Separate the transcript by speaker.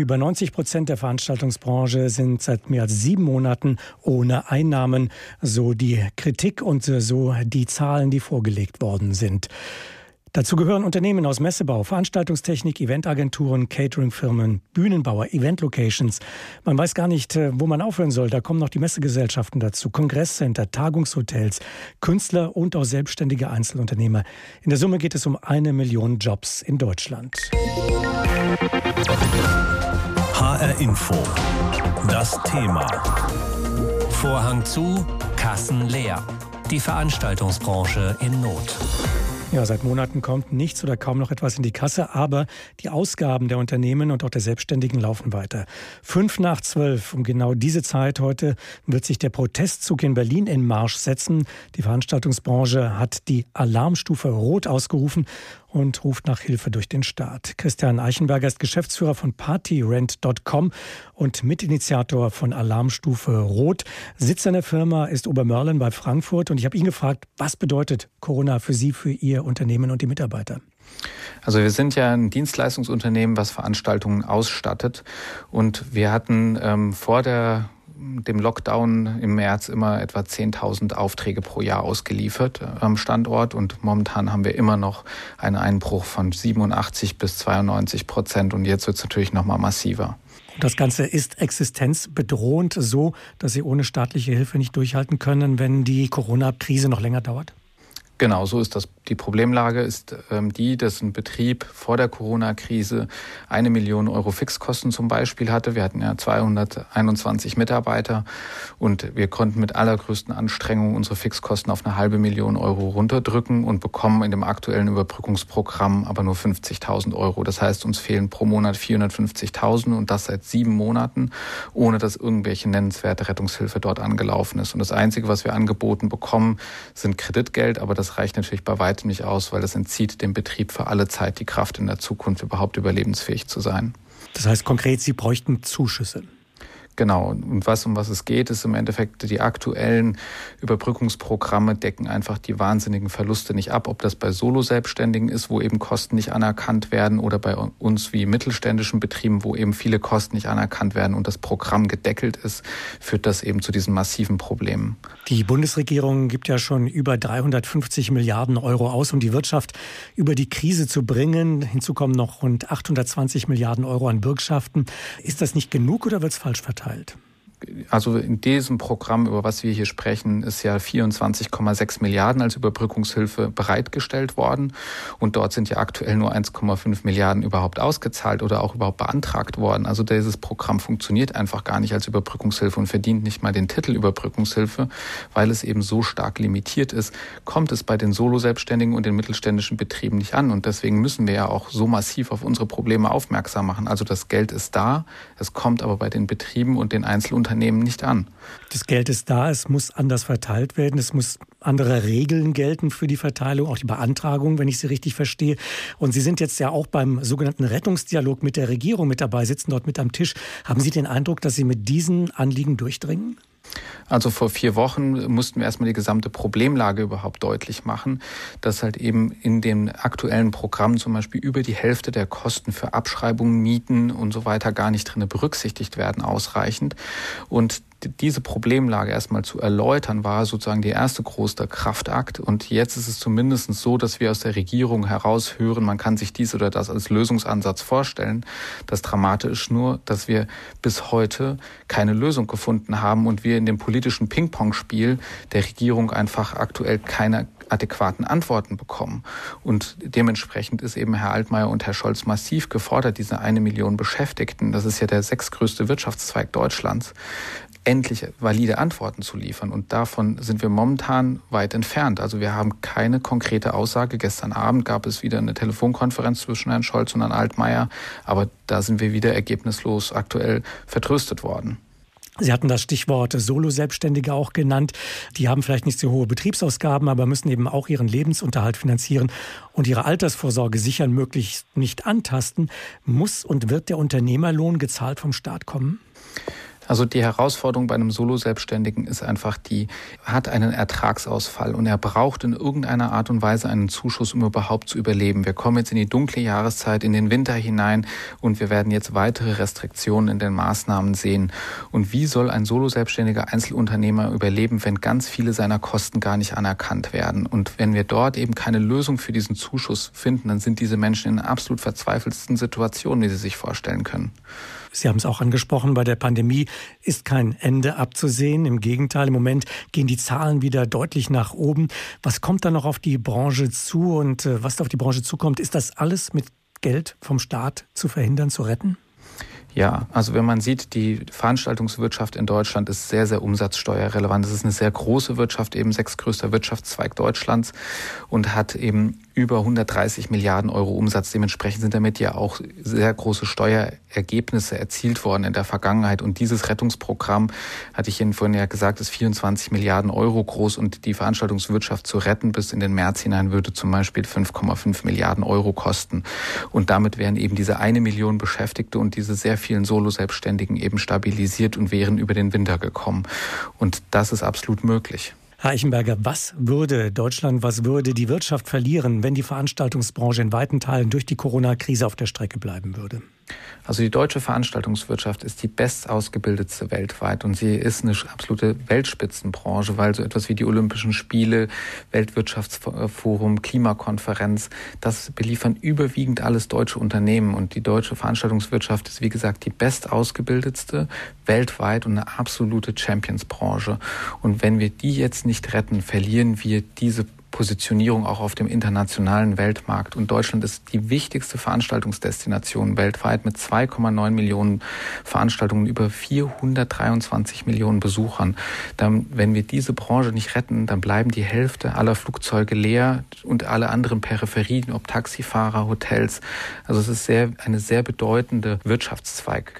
Speaker 1: Über 90 Prozent der Veranstaltungsbranche sind seit mehr als sieben Monaten ohne Einnahmen, so die Kritik und so die Zahlen, die vorgelegt worden sind. Dazu gehören Unternehmen aus Messebau, Veranstaltungstechnik, Eventagenturen, Cateringfirmen, Bühnenbauer, Eventlocations. Man weiß gar nicht, äh, wo man aufhören soll. Da kommen noch die Messegesellschaften dazu, Kongresscenter, Tagungshotels, Künstler und auch selbstständige Einzelunternehmer. In der Summe geht es um eine Million Jobs in Deutschland.
Speaker 2: HR Info. Das Thema. Vorhang zu, Kassen leer. Die Veranstaltungsbranche in Not.
Speaker 1: Ja, seit Monaten kommt nichts oder kaum noch etwas in die Kasse, aber die Ausgaben der Unternehmen und auch der Selbstständigen laufen weiter. Fünf nach zwölf, um genau diese Zeit heute, wird sich der Protestzug in Berlin in Marsch setzen. Die Veranstaltungsbranche hat die Alarmstufe Rot ausgerufen und ruft nach Hilfe durch den Staat. Christian Eichenberger ist Geschäftsführer von Partyrent.com und Mitinitiator von Alarmstufe Rot. Sitz seiner Firma ist Obermörlen bei Frankfurt und ich habe ihn gefragt, was bedeutet Corona für Sie, für Ihr Unternehmen und die Mitarbeiter?
Speaker 3: Also wir sind ja ein Dienstleistungsunternehmen, was Veranstaltungen ausstattet. Und wir hatten ähm, vor der dem Lockdown im März immer etwa 10.000 Aufträge pro Jahr ausgeliefert äh, am Standort und momentan haben wir immer noch einen Einbruch von 87 bis 92 Prozent und jetzt wird es natürlich noch mal massiver.
Speaker 1: Das Ganze ist existenzbedrohend so, dass Sie ohne staatliche Hilfe nicht durchhalten können, wenn die Corona-Krise noch länger dauert?
Speaker 3: Genau, so ist das. Die Problemlage ist ähm, die, dass ein Betrieb vor der Corona-Krise eine Million Euro Fixkosten zum Beispiel hatte. Wir hatten ja 221 Mitarbeiter und wir konnten mit allergrößten Anstrengungen unsere Fixkosten auf eine halbe Million Euro runterdrücken und bekommen in dem aktuellen Überbrückungsprogramm aber nur 50.000 Euro. Das heißt, uns fehlen pro Monat 450.000 und das seit sieben Monaten, ohne dass irgendwelche nennenswerte Rettungshilfe dort angelaufen ist. Und das Einzige, was wir angeboten bekommen, sind Kreditgeld, aber das reicht natürlich bei weitem nicht aus, weil das entzieht dem Betrieb für alle Zeit die Kraft in der Zukunft überhaupt überlebensfähig zu sein.
Speaker 1: Das heißt konkret, Sie bräuchten Zuschüsse.
Speaker 3: Genau. Und was, um was es geht, ist im Endeffekt, die aktuellen Überbrückungsprogramme decken einfach die wahnsinnigen Verluste nicht ab. Ob das bei Solo-Selbstständigen ist, wo eben Kosten nicht anerkannt werden oder bei uns wie mittelständischen Betrieben, wo eben viele Kosten nicht anerkannt werden und das Programm gedeckelt ist, führt das eben zu diesen massiven Problemen.
Speaker 1: Die Bundesregierung gibt ja schon über 350 Milliarden Euro aus, um die Wirtschaft über die Krise zu bringen. Hinzu kommen noch rund 820 Milliarden Euro an Bürgschaften. Ist das nicht genug oder wird es falsch verteilt? Verteilt?
Speaker 3: Also in diesem Programm, über was wir hier sprechen, ist ja 24,6 Milliarden als Überbrückungshilfe bereitgestellt worden. Und dort sind ja aktuell nur 1,5 Milliarden überhaupt ausgezahlt oder auch überhaupt beantragt worden. Also dieses Programm funktioniert einfach gar nicht als Überbrückungshilfe und verdient nicht mal den Titel Überbrückungshilfe, weil es eben so stark limitiert ist, kommt es bei den Solo-Selbstständigen und den mittelständischen Betrieben nicht an. Und deswegen müssen wir ja auch so massiv auf unsere Probleme aufmerksam machen. Also das Geld ist da, es kommt aber bei den Betrieben und den Einzelunternehmen Unternehmen nicht an.
Speaker 1: Das Geld ist da, es muss anders verteilt werden, es muss andere Regeln gelten für die Verteilung, auch die Beantragung, wenn ich Sie richtig verstehe. Und Sie sind jetzt ja auch beim sogenannten Rettungsdialog mit der Regierung mit dabei, sitzen dort mit am Tisch. Haben Sie den Eindruck, dass Sie mit diesen Anliegen durchdringen?
Speaker 3: Also vor vier Wochen mussten wir erstmal die gesamte Problemlage überhaupt deutlich machen, dass halt eben in den aktuellen Programmen zum Beispiel über die Hälfte der Kosten für Abschreibungen, Mieten und so weiter gar nicht drin berücksichtigt werden ausreichend. Und diese Problemlage erstmal zu erläutern, war sozusagen der erste große Kraftakt. Und jetzt ist es zumindest so, dass wir aus der Regierung heraushören, man kann sich dies oder das als Lösungsansatz vorstellen. Das Dramatische ist nur, dass wir bis heute keine Lösung gefunden haben und wir in dem politischen Ping-Pong-Spiel der Regierung einfach aktuell keine adäquaten Antworten bekommen. Und dementsprechend ist eben Herr Altmaier und Herr Scholz massiv gefordert, diese eine Million Beschäftigten, das ist ja der sechstgrößte Wirtschaftszweig Deutschlands, endlich valide Antworten zu liefern. Und davon sind wir momentan weit entfernt. Also wir haben keine konkrete Aussage. Gestern Abend gab es wieder eine Telefonkonferenz zwischen Herrn Scholz und Herrn Altmaier. Aber da sind wir wieder ergebnislos aktuell vertröstet worden.
Speaker 1: Sie hatten das Stichwort Solo-Selbstständige auch genannt. Die haben vielleicht nicht so hohe Betriebsausgaben, aber müssen eben auch ihren Lebensunterhalt finanzieren und ihre Altersvorsorge sichern, möglichst nicht antasten. Muss und wird der Unternehmerlohn gezahlt vom Staat kommen?
Speaker 3: Also die Herausforderung bei einem Solo-Selbstständigen ist einfach, die hat einen Ertragsausfall und er braucht in irgendeiner Art und Weise einen Zuschuss, um überhaupt zu überleben. Wir kommen jetzt in die dunkle Jahreszeit, in den Winter hinein und wir werden jetzt weitere Restriktionen in den Maßnahmen sehen. Und wie soll ein Solo-Selbstständiger Einzelunternehmer überleben, wenn ganz viele seiner Kosten gar nicht anerkannt werden? Und wenn wir dort eben keine Lösung für diesen Zuschuss finden, dann sind diese Menschen in absolut verzweifelsten Situationen, die sie sich vorstellen können.
Speaker 1: Sie haben es auch angesprochen, bei der Pandemie ist kein Ende abzusehen. Im Gegenteil, im Moment gehen die Zahlen wieder deutlich nach oben. Was kommt da noch auf die Branche zu und äh, was da auf die Branche zukommt? Ist das alles mit Geld vom Staat zu verhindern, zu retten?
Speaker 3: Ja, also wenn man sieht, die Veranstaltungswirtschaft in Deutschland ist sehr, sehr umsatzsteuerrelevant. Es ist eine sehr große Wirtschaft, eben sechstgrößter Wirtschaftszweig Deutschlands und hat eben über 130 Milliarden Euro Umsatz. Dementsprechend sind damit ja auch sehr große Steuerergebnisse erzielt worden in der Vergangenheit. Und dieses Rettungsprogramm, hatte ich Ihnen vorhin ja gesagt, ist 24 Milliarden Euro groß und die Veranstaltungswirtschaft zu retten bis in den März hinein würde zum Beispiel 5,5 Milliarden Euro kosten. Und damit wären eben diese eine Million Beschäftigte und diese sehr vielen Solo-Selbstständigen eben stabilisiert und wären über den Winter gekommen. Und das ist absolut möglich.
Speaker 1: Herr Eichenberger, was würde Deutschland, was würde die Wirtschaft verlieren, wenn die Veranstaltungsbranche in weiten Teilen durch die Corona-Krise auf der Strecke bleiben würde?
Speaker 3: Also die deutsche Veranstaltungswirtschaft ist die bestausgebildetste weltweit und sie ist eine absolute Weltspitzenbranche, weil so etwas wie die Olympischen Spiele, Weltwirtschaftsforum, Klimakonferenz, das beliefern überwiegend alles deutsche Unternehmen und die deutsche Veranstaltungswirtschaft ist wie gesagt die bestausgebildetste weltweit und eine absolute Championsbranche. Und wenn wir die jetzt nicht retten, verlieren wir diese Positionierung auch auf dem internationalen Weltmarkt. Und Deutschland ist die wichtigste Veranstaltungsdestination weltweit mit 2,9 Millionen Veranstaltungen, über 423 Millionen Besuchern. Dann, wenn wir diese Branche nicht retten, dann bleiben die Hälfte aller Flugzeuge leer und alle anderen Peripherien, ob Taxifahrer, Hotels. Also es ist sehr, eine sehr bedeutende Wirtschaftszweig